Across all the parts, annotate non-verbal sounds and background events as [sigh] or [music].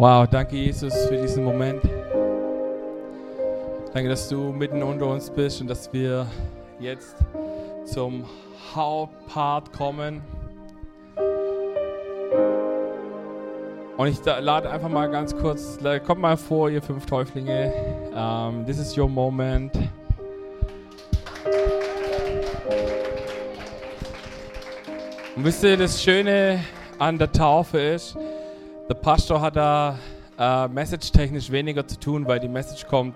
Wow, danke Jesus für diesen Moment. Danke, dass du mitten unter uns bist und dass wir jetzt zum Hauptpart kommen. Und ich lade einfach mal ganz kurz, kommt mal vor, ihr fünf Täuflinge. Um, this is your moment. Und wisst ihr, das Schöne an der Taufe ist, der Pastor hat da äh, message-technisch weniger zu tun, weil die Message kommt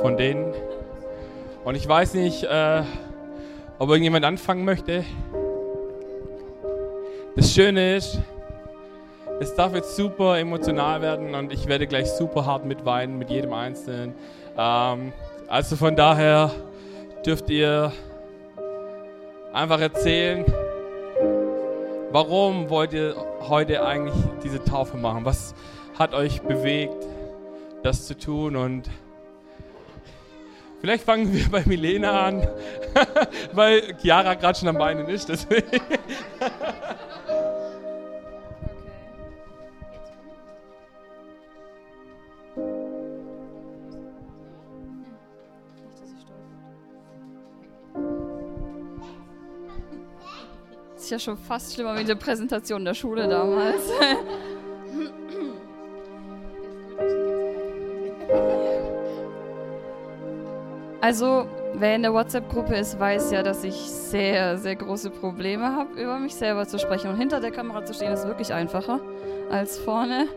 von denen. Und ich weiß nicht, äh, ob irgendjemand anfangen möchte. Das Schöne ist, es darf jetzt super emotional werden und ich werde gleich super hart mitweinen mit jedem Einzelnen. Ähm, also von daher dürft ihr einfach erzählen, warum wollt ihr heute eigentlich diese Taufe machen? Was hat euch bewegt, das zu tun? Und vielleicht fangen wir bei Milena an, [laughs] weil Chiara gerade schon am Beinen ist. Deswegen. [laughs] ist ja schon fast schlimmer wie die Präsentation der Schule damals. Also, wer in der WhatsApp-Gruppe ist, weiß ja, dass ich sehr, sehr große Probleme habe, über mich selber zu sprechen. Und hinter der Kamera zu stehen, ist wirklich einfacher als vorne.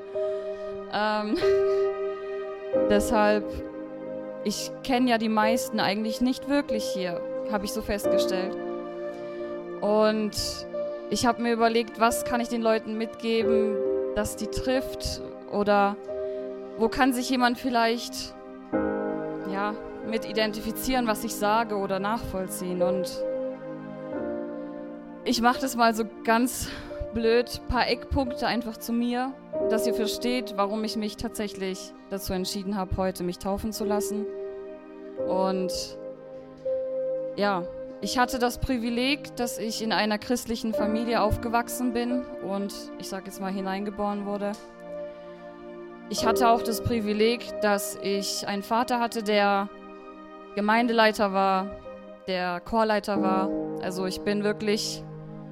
Ähm, [laughs] deshalb, ich kenne ja die meisten eigentlich nicht wirklich hier, habe ich so festgestellt. Und ich habe mir überlegt, was kann ich den Leuten mitgeben, dass die trifft oder wo kann sich jemand vielleicht ja, mit identifizieren, was ich sage oder nachvollziehen. Und ich mache das mal so ganz blöd, paar Eckpunkte einfach zu mir, dass ihr versteht, warum ich mich tatsächlich dazu entschieden habe, heute mich taufen zu lassen. Und ja, ich hatte das Privileg, dass ich in einer christlichen Familie aufgewachsen bin und ich sage jetzt mal hineingeboren wurde. Ich hatte auch das Privileg, dass ich einen Vater hatte, der Gemeindeleiter war, der Chorleiter war. Also ich bin wirklich,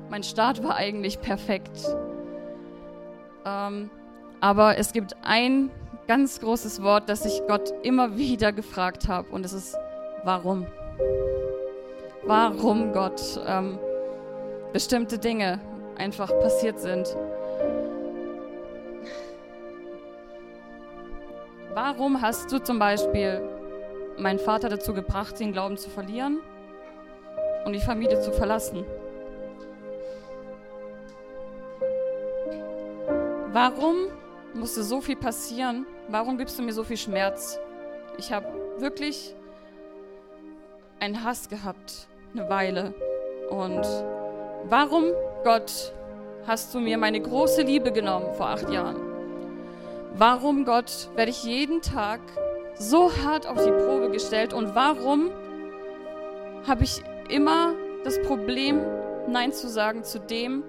mein Start war eigentlich perfekt. Ähm, aber es gibt ein ganz großes Wort, das ich Gott immer [laughs] wieder gefragt habe und es ist, warum? Warum Gott ähm, bestimmte Dinge einfach passiert sind. Warum hast du zum Beispiel meinen Vater dazu gebracht, den Glauben zu verlieren und die Familie zu verlassen? Warum musste so viel passieren? Warum gibst du mir so viel Schmerz? Ich habe wirklich einen Hass gehabt eine Weile. Und warum, Gott, hast du mir meine große Liebe genommen vor acht Jahren? Warum, Gott, werde ich jeden Tag so hart auf die Probe gestellt? Und warum habe ich immer das Problem, Nein zu sagen zu dem,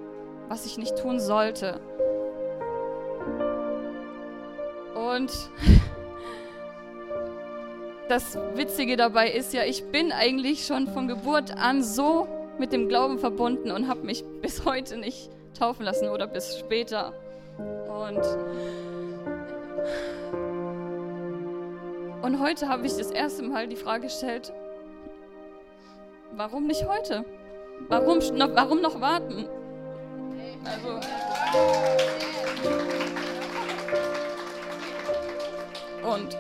was ich nicht tun sollte? Und das Witzige dabei ist ja, ich bin eigentlich schon von Geburt an so mit dem Glauben verbunden und habe mich [laughs] bis heute nicht taufen lassen oder bis später. Und, und heute habe ich das erste Mal die Frage gestellt, warum nicht heute? Warum noch, warum noch warten? Also. Und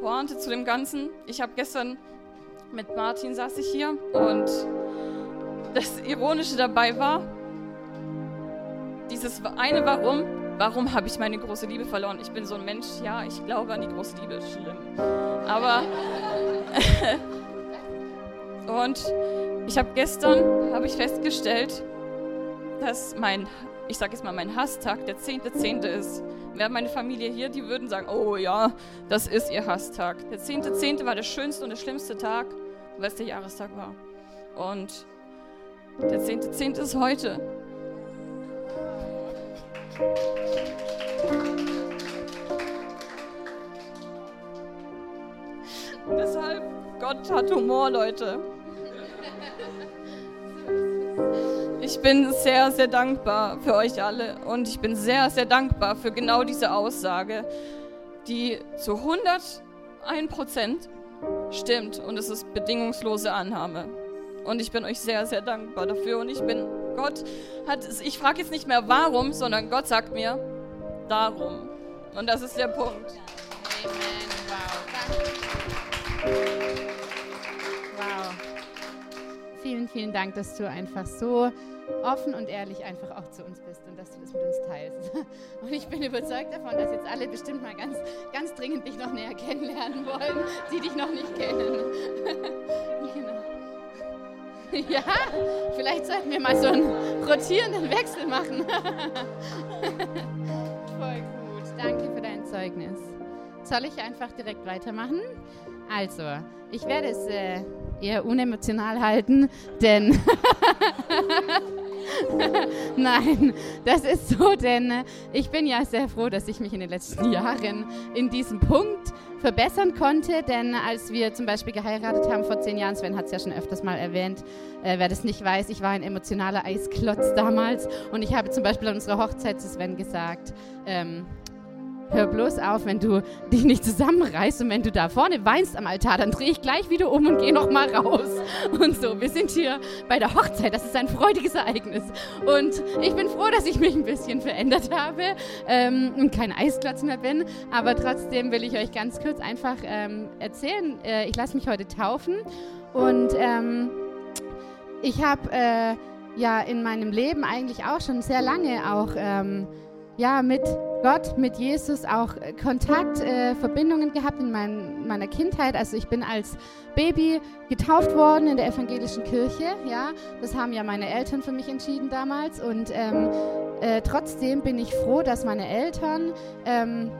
Pointe zu dem Ganzen. Ich habe gestern mit Martin saß ich hier und das Ironische dabei war, dieses eine Warum, warum habe ich meine große Liebe verloren? Ich bin so ein Mensch, ja, ich glaube an die große Liebe, schlimm. Aber [laughs] und ich habe gestern habe ich festgestellt, dass mein ich sage jetzt mal, mein Hasstag, der 10.10. 10. ist. Wäre meine Familie hier, die würden sagen, oh ja, das ist ihr Hasstag. Der 10.10. 10. war der schönste und der schlimmste Tag, weil es der Jahrestag war. Und der 10.10. 10. ist heute. Deshalb, Gott hat Humor, Leute. Ich bin sehr, sehr dankbar für euch alle und ich bin sehr, sehr dankbar für genau diese Aussage, die zu 101 Prozent stimmt und es ist bedingungslose Annahme. Und ich bin euch sehr, sehr dankbar dafür und ich bin, Gott hat, ich frage jetzt nicht mehr warum, sondern Gott sagt mir, darum. Und das ist der Punkt. Amen. Wow. Wow. Vielen, vielen Dank, dass du einfach so offen und ehrlich einfach auch zu uns bist und dass du das mit uns teilst. [laughs] Und ich bin überzeugt davon, dass jetzt alle bestimmt mal ganz, ganz dringend dich noch näher kennenlernen wollen, die dich noch nicht kennen. [laughs] genau. Ja, vielleicht sollten wir mal so einen rotierenden Wechsel machen. [laughs] Voll gut. Danke für dein Zeugnis. Soll ich einfach direkt weitermachen? Also, ich werde es äh, eher unemotional halten, denn [laughs] Nein, das ist so, denn äh, ich bin ja sehr froh, dass ich mich in den letzten Jahren in diesem Punkt verbessern konnte, denn als wir zum Beispiel geheiratet haben vor zehn Jahren, Sven hat es ja schon öfters mal erwähnt, äh, wer das nicht weiß, ich war ein emotionaler Eisklotz damals und ich habe zum Beispiel an unserer Hochzeit zu Sven gesagt, ähm, hör bloß auf, wenn du dich nicht zusammenreißt und wenn du da vorne weinst am Altar, dann drehe ich gleich wieder um und gehe noch mal raus. Und so, wir sind hier bei der Hochzeit, das ist ein freudiges Ereignis. Und ich bin froh, dass ich mich ein bisschen verändert habe ähm, und kein Eisklotz mehr bin, aber trotzdem will ich euch ganz kurz einfach ähm, erzählen, äh, ich lasse mich heute taufen und ähm, ich habe äh, ja in meinem Leben eigentlich auch schon sehr lange auch ähm, ja, mit Gott, mit Jesus auch äh, Kontakt, äh, Verbindungen gehabt in mein, meiner Kindheit. Also ich bin als Baby getauft worden in der evangelischen Kirche. Ja, das haben ja meine Eltern für mich entschieden damals. Und ähm, äh, trotzdem bin ich froh, dass meine Eltern ähm,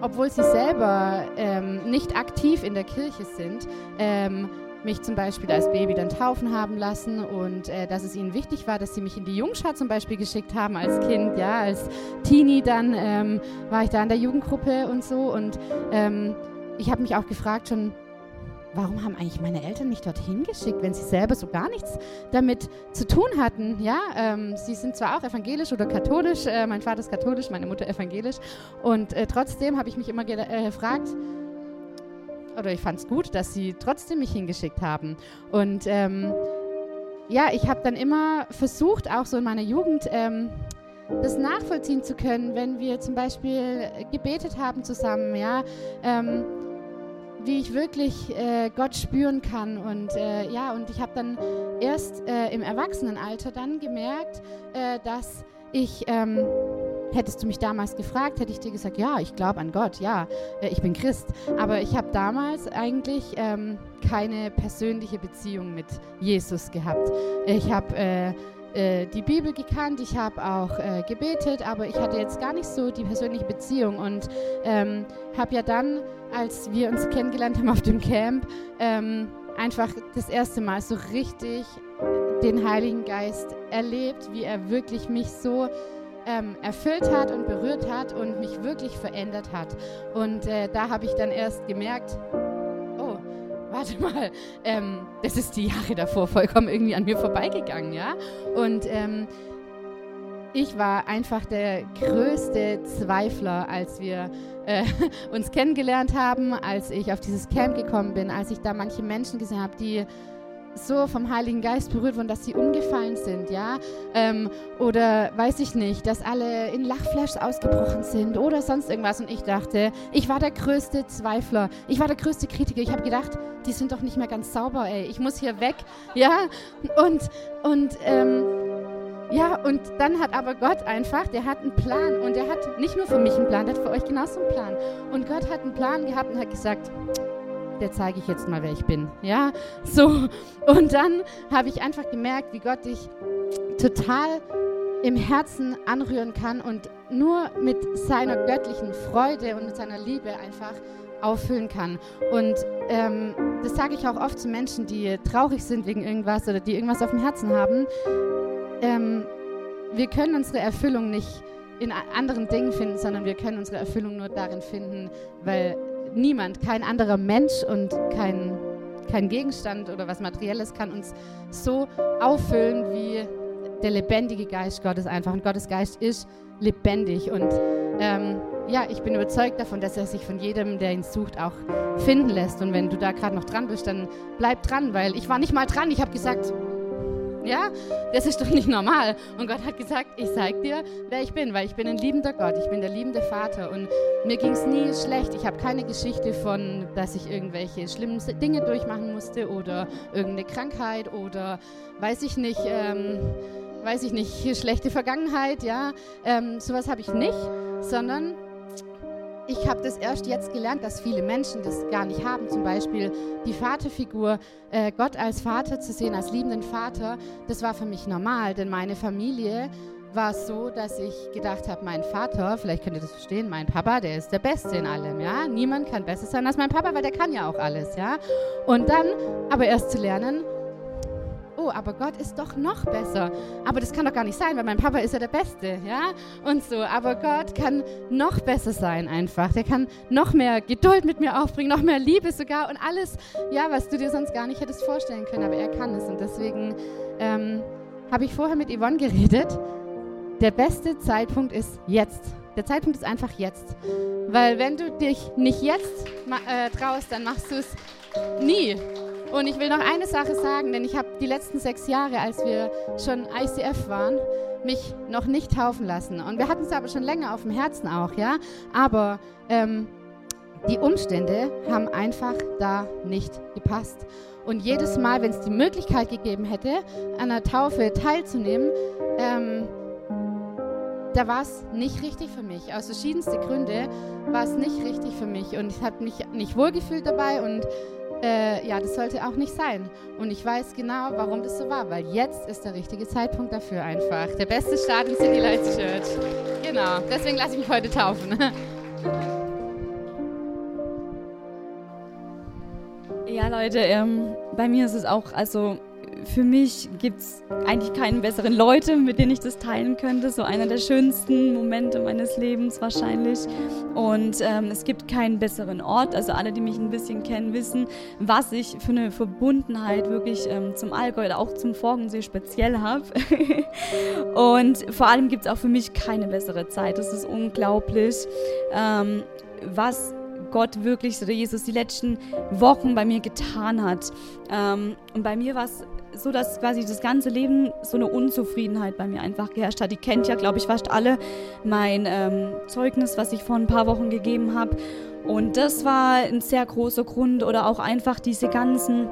obwohl sie selber ähm, nicht aktiv in der Kirche sind, ähm, mich zum Beispiel als Baby dann taufen haben lassen und äh, dass es ihnen wichtig war, dass sie mich in die Jungschar zum Beispiel geschickt haben als Kind, ja, als Teenie dann ähm, war ich da in der Jugendgruppe und so und ähm, ich habe mich auch gefragt schon, warum haben eigentlich meine Eltern mich dorthin geschickt, wenn sie selber so gar nichts damit zu tun hatten? Ja, ähm, sie sind zwar auch evangelisch oder katholisch, äh, mein Vater ist katholisch, meine Mutter evangelisch und äh, trotzdem habe ich mich immer äh, gefragt, oder ich fand es gut, dass sie trotzdem mich hingeschickt haben. Und ähm, ja, ich habe dann immer versucht, auch so in meiner Jugend, ähm, das nachvollziehen zu können, wenn wir zum Beispiel gebetet haben zusammen, ja, ähm, wie ich wirklich äh, Gott spüren kann und äh, ja, und ich habe dann erst äh, im Erwachsenenalter dann gemerkt, äh, dass ich ähm, Hättest du mich damals gefragt, hätte ich dir gesagt, ja, ich glaube an Gott, ja, äh, ich bin Christ. Aber ich habe damals eigentlich ähm, keine persönliche Beziehung mit Jesus gehabt. Ich habe äh, äh, die Bibel gekannt, ich habe auch äh, gebetet, aber ich hatte jetzt gar nicht so die persönliche Beziehung und ähm, habe ja dann, als wir uns kennengelernt haben auf dem Camp, ähm, einfach das erste Mal so richtig den Heiligen Geist erlebt, wie er wirklich mich so ähm, erfüllt hat und berührt hat und mich wirklich verändert hat. Und äh, da habe ich dann erst gemerkt, oh, warte mal, ähm, das ist die Jahre davor vollkommen irgendwie an mir vorbeigegangen, ja. Und ähm, ich war einfach der größte Zweifler, als wir äh, [laughs] uns kennengelernt haben, als ich auf dieses Camp gekommen bin, als ich da manche Menschen gesehen habe, die so vom Heiligen Geist berührt wurden, dass sie umgefallen sind, ja, ähm, oder weiß ich nicht, dass alle in Lachflash ausgebrochen sind oder sonst irgendwas. Und ich dachte, ich war der größte Zweifler, ich war der größte Kritiker. Ich habe gedacht, die sind doch nicht mehr ganz sauber, ey, ich muss hier weg, ja. Und und ähm, ja, und dann hat aber Gott einfach, der hat einen Plan und der hat nicht nur für mich einen Plan, der hat für euch genauso einen Plan. Und Gott hat einen Plan gehabt und hat gesagt, der zeige ich jetzt mal, wer ich bin. Ja, so. Und dann habe ich einfach gemerkt, wie Gott dich total im Herzen anrühren kann und nur mit seiner göttlichen Freude und mit seiner Liebe einfach auffüllen kann. Und ähm, das sage ich auch oft zu Menschen, die traurig sind wegen irgendwas oder die irgendwas auf dem Herzen haben. Ähm, wir können unsere Erfüllung nicht in anderen Dingen finden, sondern wir können unsere Erfüllung nur darin finden, weil niemand, kein anderer Mensch und kein, kein Gegenstand oder was Materielles kann uns so auffüllen wie der lebendige Geist Gottes einfach. Und Gottes Geist ist lebendig. Und ähm, ja, ich bin überzeugt davon, dass er sich von jedem, der ihn sucht, auch finden lässt. Und wenn du da gerade noch dran bist, dann bleib dran, weil ich war nicht mal dran. Ich habe gesagt, ja, das ist doch nicht normal. Und Gott hat gesagt, ich zeig dir, wer ich bin, weil ich bin ein liebender Gott, ich bin der liebende Vater. Und mir ging es nie schlecht. Ich habe keine Geschichte von, dass ich irgendwelche schlimmen Dinge durchmachen musste oder irgendeine Krankheit oder weiß ich nicht. Ähm, weiß ich nicht, schlechte Vergangenheit, ja, ähm, sowas habe ich nicht, sondern ich habe das erst jetzt gelernt, dass viele Menschen das gar nicht haben. Zum Beispiel die Vaterfigur, äh, Gott als Vater zu sehen, als liebenden Vater, das war für mich normal, denn meine Familie war so, dass ich gedacht habe, mein Vater, vielleicht könnt ihr das verstehen, mein Papa, der ist der Beste in allem, ja. Niemand kann besser sein als mein Papa, weil der kann ja auch alles, ja. Und dann aber erst zu lernen, oh, aber Gott ist doch noch besser. Aber das kann doch gar nicht sein, weil mein Papa ist ja der Beste, ja? Und so, aber Gott kann noch besser sein einfach. Der kann noch mehr Geduld mit mir aufbringen, noch mehr Liebe sogar und alles, ja, was du dir sonst gar nicht hättest vorstellen können, aber er kann es. Und deswegen ähm, habe ich vorher mit Yvonne geredet. Der beste Zeitpunkt ist jetzt. Der Zeitpunkt ist einfach jetzt. Weil wenn du dich nicht jetzt äh, traust, dann machst du es nie. Und ich will noch eine Sache sagen, denn ich habe die letzten sechs Jahre, als wir schon ICF waren, mich noch nicht taufen lassen. Und wir hatten es aber schon länger auf dem Herzen auch, ja. Aber ähm, die Umstände haben einfach da nicht gepasst. Und jedes Mal, wenn es die Möglichkeit gegeben hätte, an der Taufe teilzunehmen, ähm, da war es nicht richtig für mich. Aus verschiedensten Gründen war es nicht richtig für mich. Und ich habe mich nicht wohlgefühlt dabei und äh, ja, das sollte auch nicht sein. Und ich weiß genau, warum das so war, weil jetzt ist der richtige Zeitpunkt dafür einfach. Der beste Start in City Lights Church. Genau, deswegen lasse ich mich heute taufen. [laughs] Ja, Leute, ähm, bei mir ist es auch, also für mich gibt es eigentlich keinen besseren Leute, mit denen ich das teilen könnte. So einer der schönsten Momente meines Lebens wahrscheinlich. Und ähm, es gibt keinen besseren Ort. Also alle, die mich ein bisschen kennen, wissen, was ich für eine Verbundenheit wirklich ähm, zum Allgäu oder auch zum Forgensee speziell habe. [laughs] Und vor allem gibt es auch für mich keine bessere Zeit. Das ist unglaublich, ähm, was Gott wirklich oder Jesus die letzten Wochen bei mir getan hat. Ähm, und bei mir war es so, dass quasi das ganze Leben so eine Unzufriedenheit bei mir einfach geherrscht hat. Die kennt ja, glaube ich, fast alle mein ähm, Zeugnis, was ich vor ein paar Wochen gegeben habe. Und das war ein sehr großer Grund oder auch einfach diese ganzen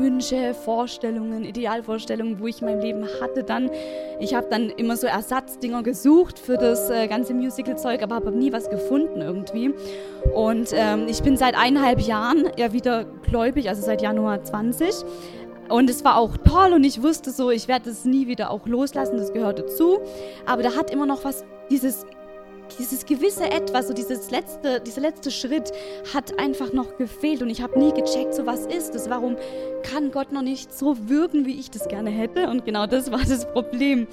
Wünsche, Vorstellungen, Idealvorstellungen, wo ich in meinem Leben hatte dann. Ich habe dann immer so Ersatzdinger gesucht für das äh, ganze Musical-Zeug, aber habe nie was gefunden irgendwie. Und ähm, ich bin seit eineinhalb Jahren ja wieder gläubig, also seit Januar 20. Und es war auch toll und ich wusste so, ich werde es nie wieder auch loslassen, das gehörte zu. Aber da hat immer noch was, dieses dieses gewisse Etwas, so dieses letzte, dieser letzte Schritt hat einfach noch gefehlt und ich habe nie gecheckt, so was ist das, warum kann Gott noch nicht so wirken, wie ich das gerne hätte und genau das war das Problem.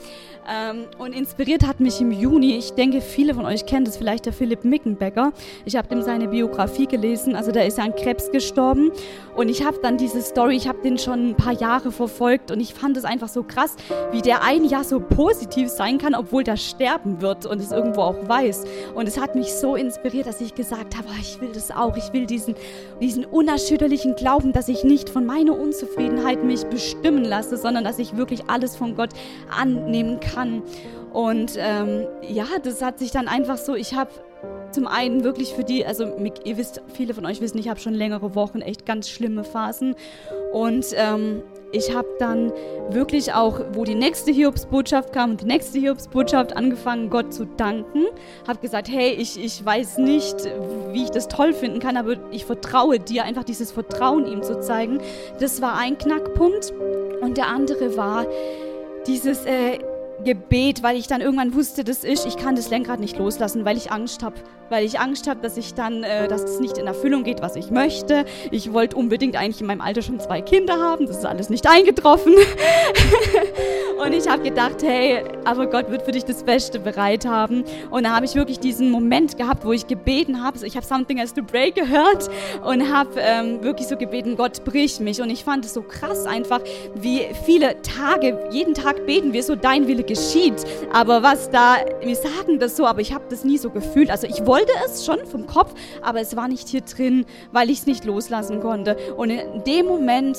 Ähm, und inspiriert hat mich im Juni, ich denke, viele von euch kennen das vielleicht, der Philipp Mickenbecker. Ich habe dem seine Biografie gelesen, also der ist ja an Krebs gestorben und ich habe dann diese Story, ich habe den schon ein paar Jahre verfolgt und ich fand es einfach so krass, wie der ein Jahr so positiv sein kann, obwohl der sterben wird und es irgendwo auch weiß. Und es hat mich so inspiriert, dass ich gesagt habe, oh, ich will das auch, ich will diesen, diesen unerschütterlichen Glauben, dass ich nicht von meiner Unzufriedenheit mich bestimmen lasse, sondern dass ich wirklich alles von Gott annehmen kann. Und ähm, ja, das hat sich dann einfach so, ich habe zum einen wirklich für die, also ihr wisst, viele von euch wissen, ich habe schon längere Wochen echt ganz schlimme Phasen. Und ähm, ich habe dann wirklich auch, wo die nächste Hiobsbotschaft kam und die nächste Hiobsbotschaft angefangen, Gott zu danken. Habe gesagt, hey, ich, ich weiß nicht, wie ich das toll finden kann, aber ich vertraue dir, einfach dieses Vertrauen ihm zu zeigen. Das war ein Knackpunkt. Und der andere war dieses, äh, Gebet, weil ich dann irgendwann wusste, das ist, ich kann das Lenkrad nicht loslassen, weil ich Angst habe, weil ich Angst habe, dass ich dann, äh, dass es nicht in Erfüllung geht, was ich möchte. Ich wollte unbedingt eigentlich in meinem Alter schon zwei Kinder haben, das ist alles nicht eingetroffen. [laughs] Und ich habe gedacht, hey, aber Gott wird für dich das Beste bereit haben. Und da habe ich wirklich diesen Moment gehabt, wo ich gebeten habe. Ich habe Something as to Break gehört und habe ähm, wirklich so gebeten, Gott brich mich. Und ich fand es so krass einfach, wie viele Tage, jeden Tag beten wir so, dein Wille geschieht. Aber was da, wir sagen das so, aber ich habe das nie so gefühlt. Also ich wollte es schon vom Kopf, aber es war nicht hier drin, weil ich es nicht loslassen konnte. Und in dem Moment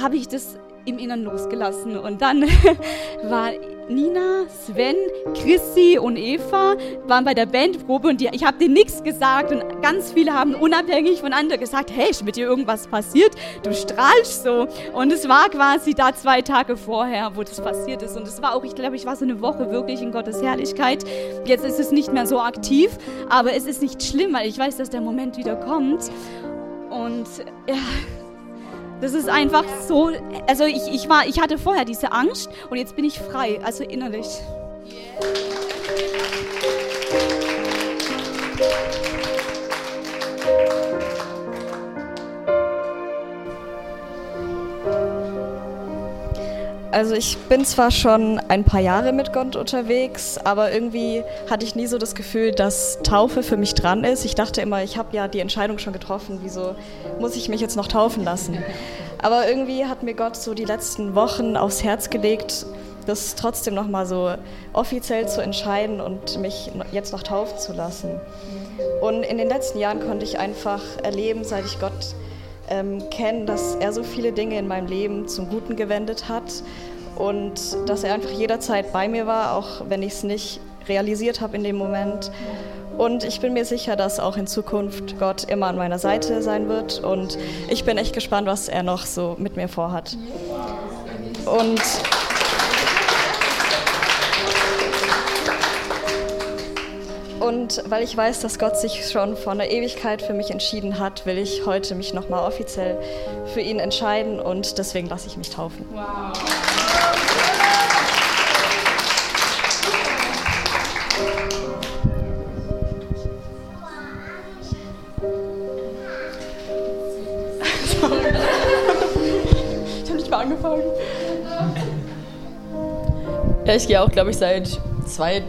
habe ich das im Inneren losgelassen. Und dann [laughs] war Nina, Sven, Chrissy und Eva waren bei der Bandprobe und die, ich habe denen nichts gesagt und ganz viele haben unabhängig voneinander gesagt, hey, ist mit dir irgendwas passiert? Du strahlst so. Und es war quasi da zwei Tage vorher, wo das passiert ist. Und es war auch, ich glaube, ich war so eine Woche wirklich in Gottes Herrlichkeit. Jetzt ist es nicht mehr so aktiv, aber es ist nicht schlimm, weil ich weiß, dass der Moment wieder kommt. Und ja, das ist einfach so, also ich, ich, war, ich hatte vorher diese Angst und jetzt bin ich frei, also innerlich. Also ich bin zwar schon ein paar Jahre mit Gott unterwegs, aber irgendwie hatte ich nie so das Gefühl, dass Taufe für mich dran ist. Ich dachte immer, ich habe ja die Entscheidung schon getroffen, wieso muss ich mich jetzt noch taufen lassen? Aber irgendwie hat mir Gott so die letzten Wochen aufs Herz gelegt, das trotzdem noch mal so offiziell zu entscheiden und mich jetzt noch taufen zu lassen. Und in den letzten Jahren konnte ich einfach erleben, seit ich Gott ähm, kenne, dass er so viele Dinge in meinem Leben zum Guten gewendet hat und dass er einfach jederzeit bei mir war, auch wenn ich es nicht realisiert habe in dem Moment. Und ich bin mir sicher, dass auch in Zukunft Gott immer an meiner Seite sein wird. Und ich bin echt gespannt, was er noch so mit mir vorhat. Und Und weil ich weiß, dass Gott sich schon vor einer Ewigkeit für mich entschieden hat, will ich heute mich nochmal offiziell für ihn entscheiden und deswegen lasse ich mich taufen. Wow. Ich habe nicht mal angefangen. Ja, ich gehe auch, glaube ich, seit zwei,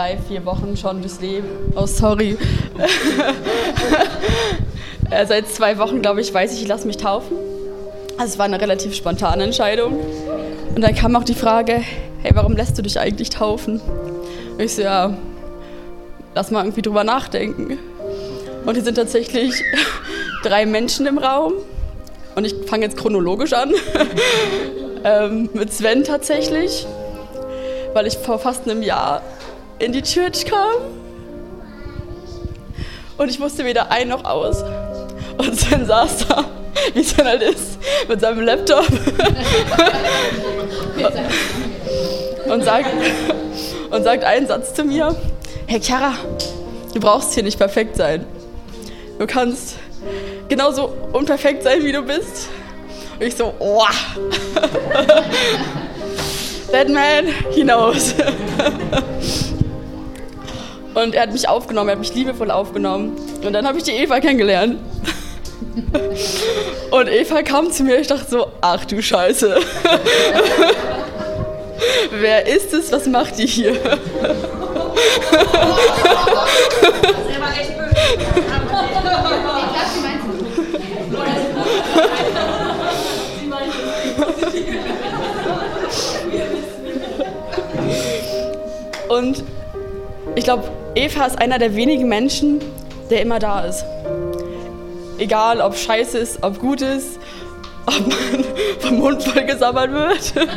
drei, vier Wochen schon durchs Leben. Oh, sorry. [laughs] äh, seit zwei Wochen, glaube ich, weiß ich, ich lasse mich taufen. Also es war eine relativ spontane Entscheidung. Und dann kam auch die Frage, hey, warum lässt du dich eigentlich taufen? Und ich so, ja, lass mal irgendwie drüber nachdenken. Und hier sind tatsächlich [laughs] drei Menschen im Raum. Und ich fange jetzt chronologisch an. [laughs] ähm, mit Sven tatsächlich, weil ich vor fast einem Jahr in die Church kam. Und ich wusste weder ein noch aus. Und Sven saß da, wie es halt ist, mit seinem Laptop. und, sagt, und sagt einen Satz zu mir: Hey Chiara, du brauchst hier nicht perfekt sein. Du kannst genauso unperfekt sein, wie du bist. Und ich so, oh. [laughs] That man, he knows. [laughs] Und er hat mich aufgenommen, er hat mich liebevoll aufgenommen. Und dann habe ich die Eva kennengelernt. [laughs] Und Eva kam zu mir, ich dachte so, ach du Scheiße. [laughs] Wer ist es? Was macht die hier? [laughs] Und ich glaube, Eva ist einer der wenigen Menschen, der immer da ist. Egal, ob scheiße ist, ob gut ist, ob man [laughs] vom Mund voll gesabbert wird. [laughs]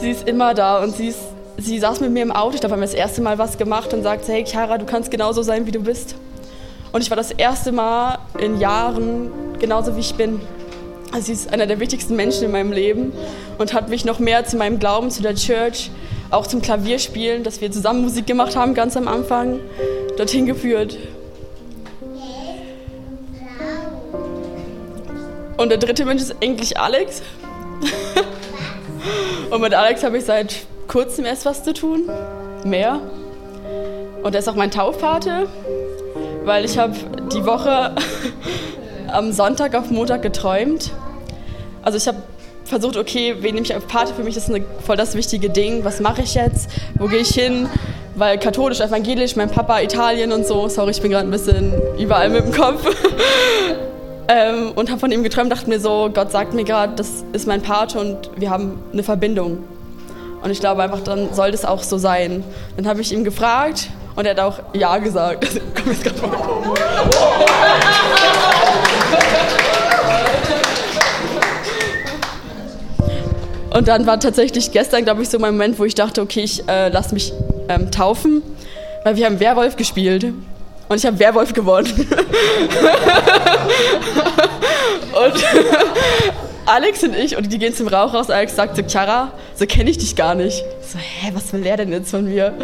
sie ist immer da und sie, ist, sie saß mit mir im Auto. Ich glaube, wir haben das erste Mal was gemacht und sagte, hey Chiara, du kannst genauso sein, wie du bist. Und ich war das erste Mal in Jahren genauso, wie ich bin. Also sie ist einer der wichtigsten Menschen in meinem Leben und hat mich noch mehr zu meinem Glauben, zu der Church, auch zum Klavierspielen, dass wir zusammen Musik gemacht haben, ganz am Anfang, dorthin geführt. Und der dritte Mensch ist eigentlich Alex. [laughs] und mit Alex habe ich seit kurzem erst was zu tun. Mehr. Und er ist auch mein Taufpate, weil ich habe die Woche [laughs] am Sonntag auf Montag geträumt. Also ich habe versucht, okay, wen nehme ich auf Party? Für mich ist eine, voll das wichtige Ding. Was mache ich jetzt? Wo gehe ich hin? Weil katholisch, evangelisch, mein Papa Italien und so. Sorry, ich bin gerade ein bisschen überall mit dem Kopf. [laughs] ähm, und habe von ihm geträumt, dachte mir so, Gott sagt mir gerade, das ist mein Pate und wir haben eine Verbindung. Und ich glaube einfach, dann soll das auch so sein. Dann habe ich ihm gefragt und er hat auch Ja gesagt. [laughs] Komm jetzt gerade mal. [laughs] Und dann war tatsächlich gestern, glaube ich, so mein Moment, wo ich dachte, okay, ich äh, lasse mich ähm, taufen, weil wir haben Werwolf gespielt und ich habe Werwolf gewonnen. [laughs] und [laughs] Alex und ich, und die gehen zum Rauch raus, Alex sagt so, Chiara, so kenne ich dich gar nicht. Ich so, hä, was will der denn jetzt von mir?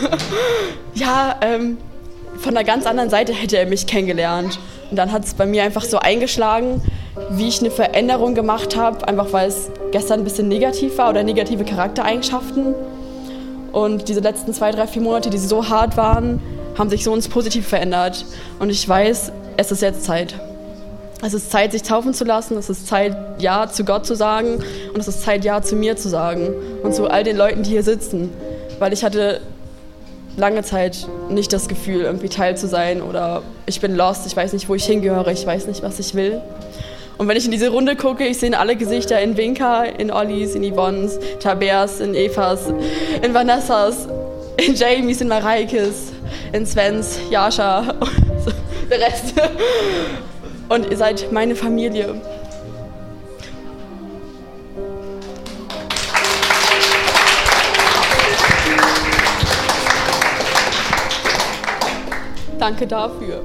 [laughs] ja, ähm, von einer ganz anderen Seite hätte er mich kennengelernt. Und dann hat es bei mir einfach so eingeschlagen, wie ich eine Veränderung gemacht habe, einfach weil es gestern ein bisschen negativ war oder negative Charaktereigenschaften. Und diese letzten zwei, drei, vier Monate, die so hart waren, haben sich so ins Positive verändert. Und ich weiß, es ist jetzt Zeit. Es ist Zeit, sich taufen zu lassen. Es ist Zeit, Ja zu Gott zu sagen. Und es ist Zeit, Ja zu mir zu sagen. Und zu all den Leuten, die hier sitzen. Weil ich hatte lange Zeit nicht das Gefühl, irgendwie Teil zu sein oder ich bin lost, ich weiß nicht, wo ich hingehöre, ich weiß nicht, was ich will. Und wenn ich in diese Runde gucke, ich sehe alle Gesichter in Winka, in Ollis, in Yvonnes, Tabeas, in Evas, in Vanessas, in Jamies, in Mareikes, in Svens, Jascha und der Rest. Und ihr seid meine Familie. Danke dafür.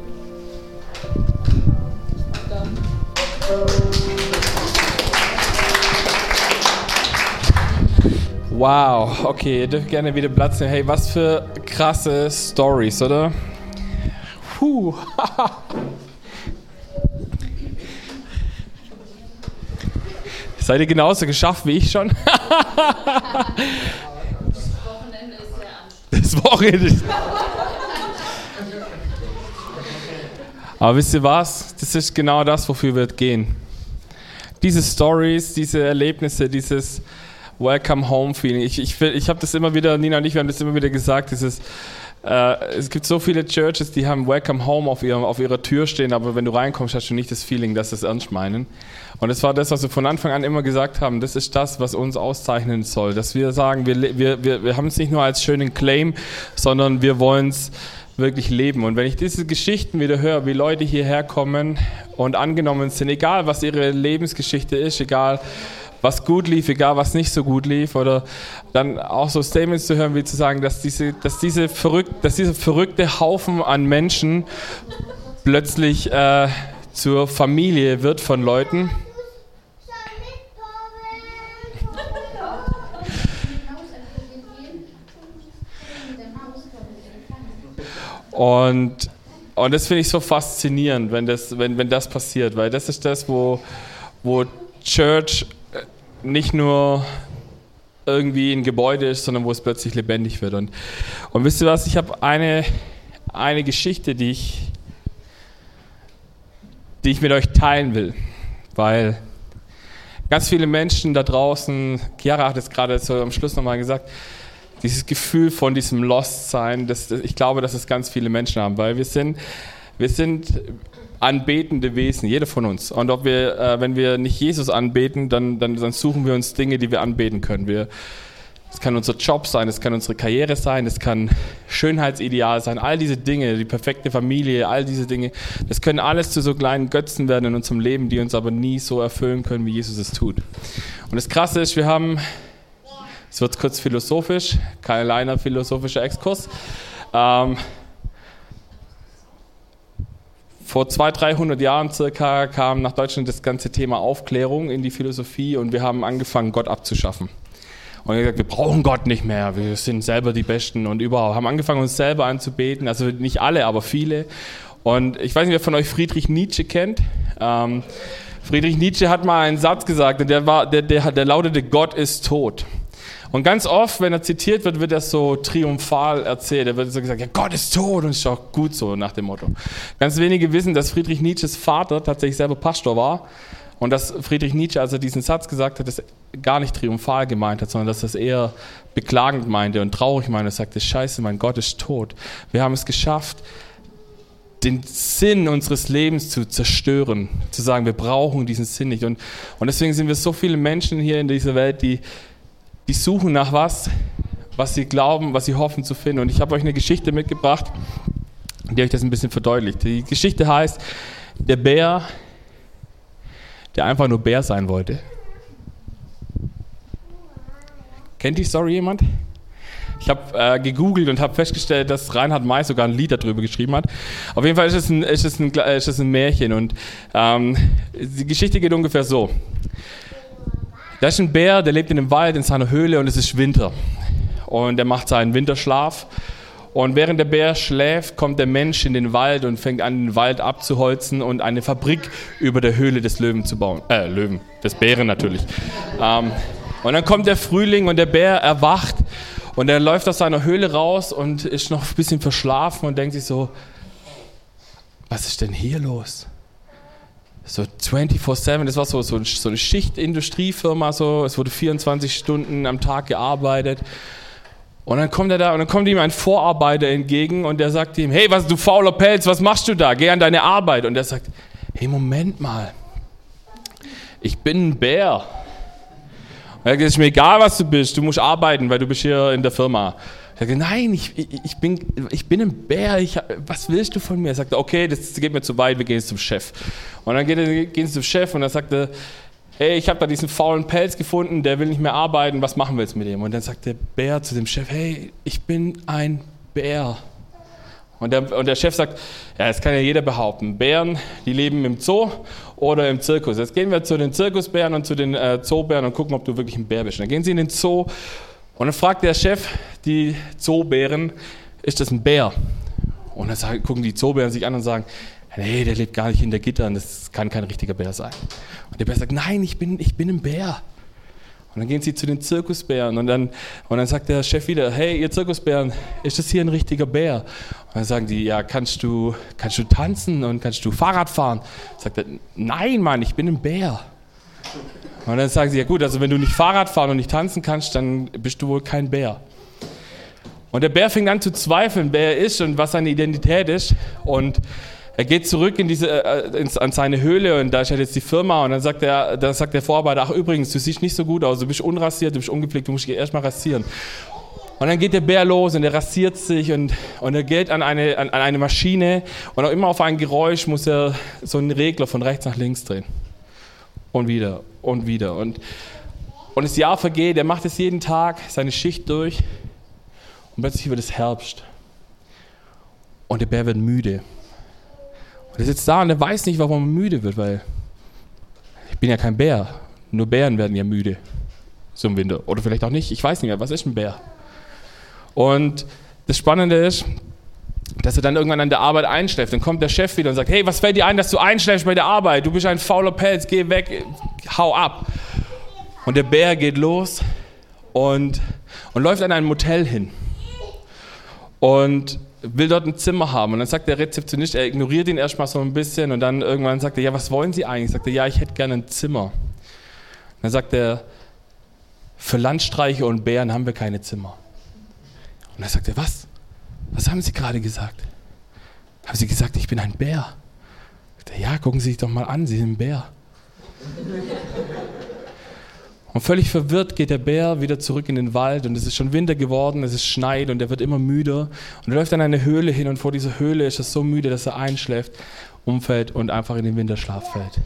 Wow, okay, ihr dürft gerne wieder Platz nehmen. Hey, was für krasse Stories, oder? Puh. [laughs] Seid ihr genauso geschafft wie ich schon? [laughs] Das Wochenende ist [laughs] Aber wisst ihr was? Das ist genau das, wofür wir gehen. Diese Stories, diese Erlebnisse, dieses Welcome Home Feeling. Ich, ich, ich habe das immer wieder, Nina und ich, wir haben das immer wieder gesagt, dieses, äh, es gibt so viele Churches, die haben Welcome Home auf, ihrem, auf ihrer Tür stehen, aber wenn du reinkommst, hast du nicht das Feeling, dass sie es ernst meinen. Und das war das, was wir von Anfang an immer gesagt haben, das ist das, was uns auszeichnen soll. Dass wir sagen, wir, wir, wir, wir haben es nicht nur als schönen Claim, sondern wir wollen es wirklich leben. Und wenn ich diese Geschichten wieder höre, wie Leute hierher kommen und angenommen sind, egal was ihre Lebensgeschichte ist, egal was gut lief, egal was nicht so gut lief, oder dann auch so Statements zu hören, wie zu sagen, dass, diese, dass, diese verrückt, dass dieser verrückte Haufen an Menschen plötzlich äh, zur Familie wird von Leuten. Und, und das finde ich so faszinierend, wenn das, wenn, wenn das passiert, weil das ist das, wo, wo Church äh, nicht nur irgendwie ein Gebäude ist, sondern wo es plötzlich lebendig wird. Und, und wisst ihr was, ich habe eine, eine Geschichte, die ich, die ich mit euch teilen will, weil ganz viele Menschen da draußen, Chiara hat es gerade so am Schluss nochmal gesagt, dieses Gefühl von diesem Lost-Sein, das, ich glaube, dass es ganz viele Menschen haben, weil wir sind, wir sind anbetende Wesen, jeder von uns. Und ob wir, äh, wenn wir nicht Jesus anbeten, dann, dann, dann suchen wir uns Dinge, die wir anbeten können. Wir, es kann unser Job sein, es kann unsere Karriere sein, es kann Schönheitsideal sein, all diese Dinge, die perfekte Familie, all diese Dinge, das können alles zu so kleinen Götzen werden in unserem Leben, die uns aber nie so erfüllen können, wie Jesus es tut. Und das Krasse ist, wir haben es wird kurz philosophisch, kein alleiner philosophischer Exkurs. Ähm, vor 200, 300 Jahren circa kam nach Deutschland das ganze Thema Aufklärung in die Philosophie und wir haben angefangen, Gott abzuschaffen. Und wir gesagt, wir brauchen Gott nicht mehr, wir sind selber die Besten und überhaupt. Haben angefangen, uns selber anzubeten, also nicht alle, aber viele. Und ich weiß nicht, wer von euch Friedrich Nietzsche kennt. Ähm, Friedrich Nietzsche hat mal einen Satz gesagt, der, war, der, der, der lautete, Gott ist tot. Und ganz oft, wenn er zitiert wird, wird er so triumphal erzählt. Er wird so gesagt, ja, Gott ist tot und ist auch gut so nach dem Motto. Ganz wenige wissen, dass Friedrich Nietzsches Vater tatsächlich selber Pastor war Und dass Friedrich Nietzsche, als er diesen Satz gesagt hat, das gar nicht triumphal gemeint hat, sondern dass es eher beklagend meinte und traurig meinte. Er sagte, scheiße, mein Gott ist tot. Wir haben es geschafft, den Sinn unseres Lebens zu zerstören, zu sagen, wir brauchen diesen Sinn nicht. Und, und deswegen sind wir so viele Menschen hier in dieser Welt, die, die suchen nach was, was sie glauben, was sie hoffen zu finden. Und ich habe euch eine Geschichte mitgebracht, die euch das ein bisschen verdeutlicht. Die Geschichte heißt, der Bär, der einfach nur Bär sein wollte. Kennt die Story jemand? Ich habe äh, gegoogelt und habe festgestellt, dass Reinhard May sogar ein Lied darüber geschrieben hat. Auf jeden Fall ist es ein, ist es ein, ist es ein Märchen und ähm, die Geschichte geht ungefähr so. Da ist ein Bär, der lebt in einem Wald in seiner Höhle und es ist Winter. Und er macht seinen Winterschlaf. Und während der Bär schläft, kommt der Mensch in den Wald und fängt an, den Wald abzuholzen und eine Fabrik über der Höhle des Löwen zu bauen. Äh, Löwen, des Bären natürlich. Ähm, und dann kommt der Frühling und der Bär erwacht und er läuft aus seiner Höhle raus und ist noch ein bisschen verschlafen und denkt sich so, was ist denn hier los? So 24-7, das war so, so, so eine Schichtindustriefirma, so, es wurde 24 Stunden am Tag gearbeitet. Und dann kommt er da und dann kommt ihm ein Vorarbeiter entgegen und der sagt ihm, hey, was du fauler Pelz, was machst du da? Geh an deine Arbeit. Und er sagt, hey, Moment mal, ich bin ein Bär. Er sagt, ist mir egal, was du bist, du musst arbeiten, weil du bist hier in der Firma. Er sagt, nein, ich, ich, bin, ich bin ein Bär, ich, was willst du von mir? Er sagt, okay, das geht mir zu weit, wir gehen jetzt zum Chef. Und dann geht, gehen sie zum Chef und er sagt, hey, ich habe da diesen faulen Pelz gefunden, der will nicht mehr arbeiten, was machen wir jetzt mit ihm? Und dann sagt der Bär zu dem Chef, hey, ich bin ein Bär. Und der, und der Chef sagt, ja, das kann ja jeder behaupten. Bären, die leben im Zoo oder im Zirkus. Jetzt gehen wir zu den Zirkusbären und zu den äh, Zoobären und gucken, ob du wirklich ein Bär bist. Und dann gehen sie in den Zoo und dann fragt der Chef die Zoobären, ist das ein Bär? Und dann gucken die Zoobären sich an und sagen, nee, der lebt gar nicht hinter Gittern, das kann kein richtiger Bär sein. Und der Bär sagt, nein, ich bin, ich bin ein Bär. Und dann gehen sie zu den Zirkusbären und dann, und dann sagt der Chef wieder, hey, ihr Zirkusbären, ist das hier ein richtiger Bär? Und dann sagen die, ja, kannst du, kannst du tanzen und kannst du Fahrrad fahren? Sagt er, nein, Mann, ich bin ein Bär. Und dann sagen sie, ja gut, also wenn du nicht Fahrrad fahren und nicht tanzen kannst, dann bist du wohl kein Bär. Und der Bär fängt an zu zweifeln, wer er ist und was seine Identität ist. Und er geht zurück in diese, äh, ins, an seine Höhle und da ist halt jetzt die Firma und dann sagt, der, dann sagt der Vorarbeiter, ach übrigens, du siehst nicht so gut aus, du bist unrasiert, du bist ungepflegt, du musst dich erstmal rasieren. Und dann geht der Bär los und er rasiert sich und, und er geht an eine, an, an eine Maschine und auch immer auf ein Geräusch muss er so einen Regler von rechts nach links drehen. Und wieder und wieder. Und, und das Jahr vergeht, er macht es jeden Tag, seine Schicht durch und plötzlich wird es Herbst. Und der Bär wird müde. Und er sitzt da und er weiß nicht, warum er müde wird, weil ich bin ja kein Bär. Nur Bären werden ja müde. So im Winter. Oder vielleicht auch nicht. Ich weiß nicht mehr, was ist ein Bär? Und das Spannende ist, dass er dann irgendwann an der Arbeit einschläft. Dann kommt der Chef wieder und sagt, hey, was fällt dir ein, dass du einschläfst bei der Arbeit? Du bist ein fauler Pelz, geh weg, hau ab. Und der Bär geht los und, und läuft an ein Motel hin. Und will dort ein Zimmer haben. Und dann sagt der Rezeptionist, er ignoriert ihn erstmal so ein bisschen und dann irgendwann sagt er, ja, was wollen Sie eigentlich? Sagt er, ja, ich hätte gerne ein Zimmer. Und dann sagt er, für Landstreiche und Bären haben wir keine Zimmer. Und dann sagt er, was? Was haben Sie gerade gesagt? Haben Sie gesagt, ich bin ein Bär? Sagt er, ja, gucken Sie sich doch mal an, Sie sind ein Bär. Und völlig verwirrt geht der Bär wieder zurück in den Wald und es ist schon Winter geworden, es ist schneit und er wird immer müder und er läuft an eine Höhle hin und vor dieser Höhle ist er so müde, dass er einschläft, umfällt und einfach in den Winterschlaf fällt.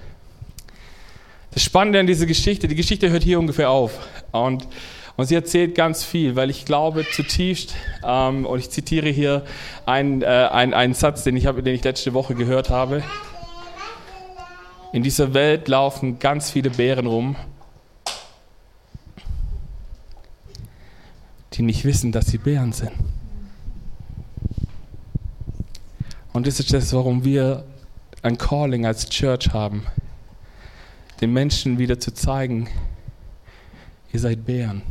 Das Spannende an dieser Geschichte, die Geschichte hört hier ungefähr auf und, und sie erzählt ganz viel, weil ich glaube zutiefst, ähm, und ich zitiere hier einen, äh, einen, einen Satz, den ich, hab, den ich letzte Woche gehört habe. In dieser Welt laufen ganz viele Bären rum die nicht wissen, dass sie Bären sind. Und das ist das, warum wir ein Calling als Church haben, den Menschen wieder zu zeigen, ihr seid Bären.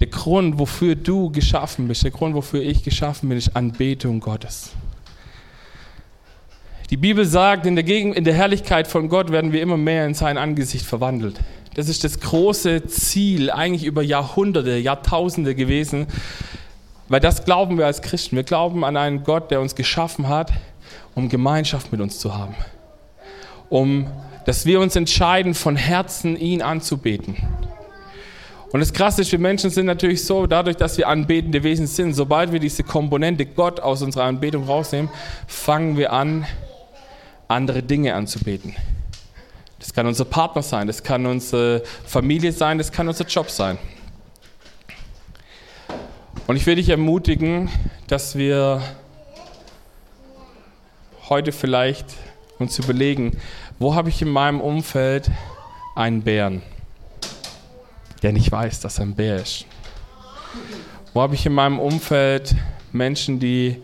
Der Grund, wofür du geschaffen bist, der Grund, wofür ich geschaffen bin, ist Anbetung Gottes. Die Bibel sagt, in der, Gegen in der Herrlichkeit von Gott werden wir immer mehr in sein Angesicht verwandelt. Das ist das große Ziel, eigentlich über Jahrhunderte, Jahrtausende gewesen, weil das glauben wir als Christen. Wir glauben an einen Gott, der uns geschaffen hat, um Gemeinschaft mit uns zu haben. Um, dass wir uns entscheiden, von Herzen ihn anzubeten. Und das Krasse ist, wir Menschen sind natürlich so, dadurch, dass wir anbetende Wesen sind, sobald wir diese Komponente Gott aus unserer Anbetung rausnehmen, fangen wir an, andere Dinge anzubeten. Das kann unser Partner sein, das kann unsere Familie sein, das kann unser Job sein. Und ich will dich ermutigen, dass wir heute vielleicht uns überlegen, wo habe ich in meinem Umfeld einen Bären, der nicht weiß, dass er ein Bär ist? Wo habe ich in meinem Umfeld Menschen, die,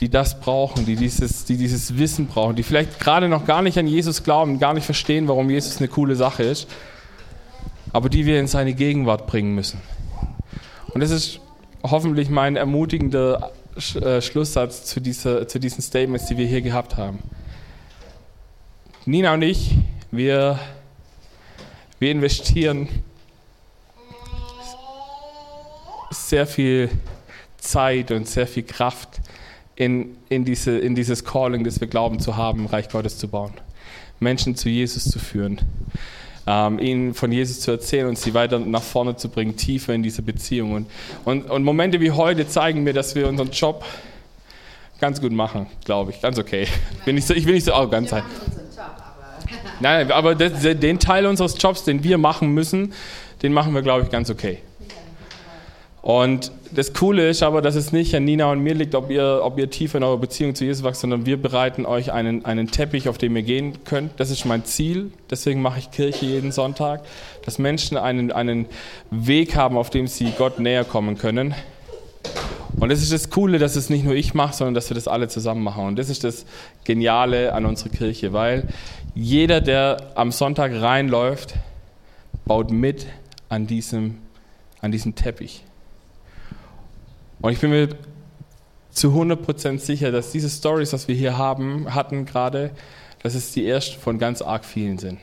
die das brauchen, die dieses, die dieses Wissen brauchen, die vielleicht gerade noch gar nicht an Jesus glauben, gar nicht verstehen, warum Jesus eine coole Sache ist, aber die wir in seine Gegenwart bringen müssen? Und das ist hoffentlich mein ermutigender äh, Schlusssatz zu, dieser, zu diesen Statements, die wir hier gehabt haben. Nina und ich, wir, wir investieren sehr viel Zeit und sehr viel Kraft in, in, diese, in dieses Calling, das wir glauben zu haben, Reich Gottes zu bauen. Menschen zu Jesus zu führen ähm, ihnen von Jesus zu erzählen und sie weiter nach vorne zu bringen, tiefer in diese Beziehung. Und, und, und Momente wie heute zeigen mir, dass wir unseren Job ganz gut machen, glaube ich, ganz okay. Bin ich, so, ich will nicht so arrogant sein. Nein, aber das, den Teil unseres Jobs, den wir machen müssen, den machen wir, glaube ich, ganz okay. Und das Coole ist aber, dass es nicht an Nina und mir liegt, ob ihr, ob ihr tiefer in eurer Beziehung zu Jesus wächst, sondern wir bereiten euch einen, einen Teppich, auf dem ihr gehen könnt. Das ist mein Ziel. Deswegen mache ich Kirche jeden Sonntag, dass Menschen einen, einen Weg haben, auf dem sie Gott näher kommen können. Und das ist das Coole, dass es nicht nur ich mache, sondern dass wir das alle zusammen machen. Und das ist das Geniale an unserer Kirche, weil jeder, der am Sonntag reinläuft, baut mit an diesem, an diesem Teppich. Und ich bin mir zu 100% sicher, dass diese Stories, was wir hier haben, hatten gerade, dass es die ersten von ganz arg vielen sind.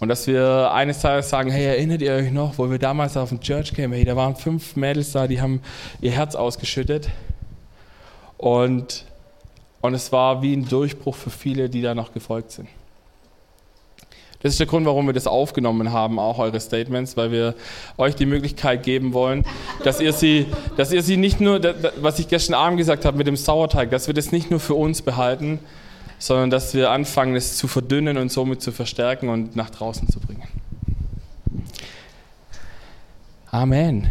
Und dass wir eines Tages sagen, hey, erinnert ihr euch noch, wo wir damals auf dem Church kamen, hey, da waren fünf Mädels da, die haben ihr Herz ausgeschüttet. Und, und es war wie ein Durchbruch für viele, die da noch gefolgt sind. Das ist der Grund, warum wir das aufgenommen haben, auch eure Statements, weil wir euch die Möglichkeit geben wollen, dass ihr sie, dass ihr sie nicht nur, was ich gestern Abend gesagt habe mit dem Sauerteig, dass wir das nicht nur für uns behalten, sondern dass wir anfangen, es zu verdünnen und somit zu verstärken und nach draußen zu bringen. Amen.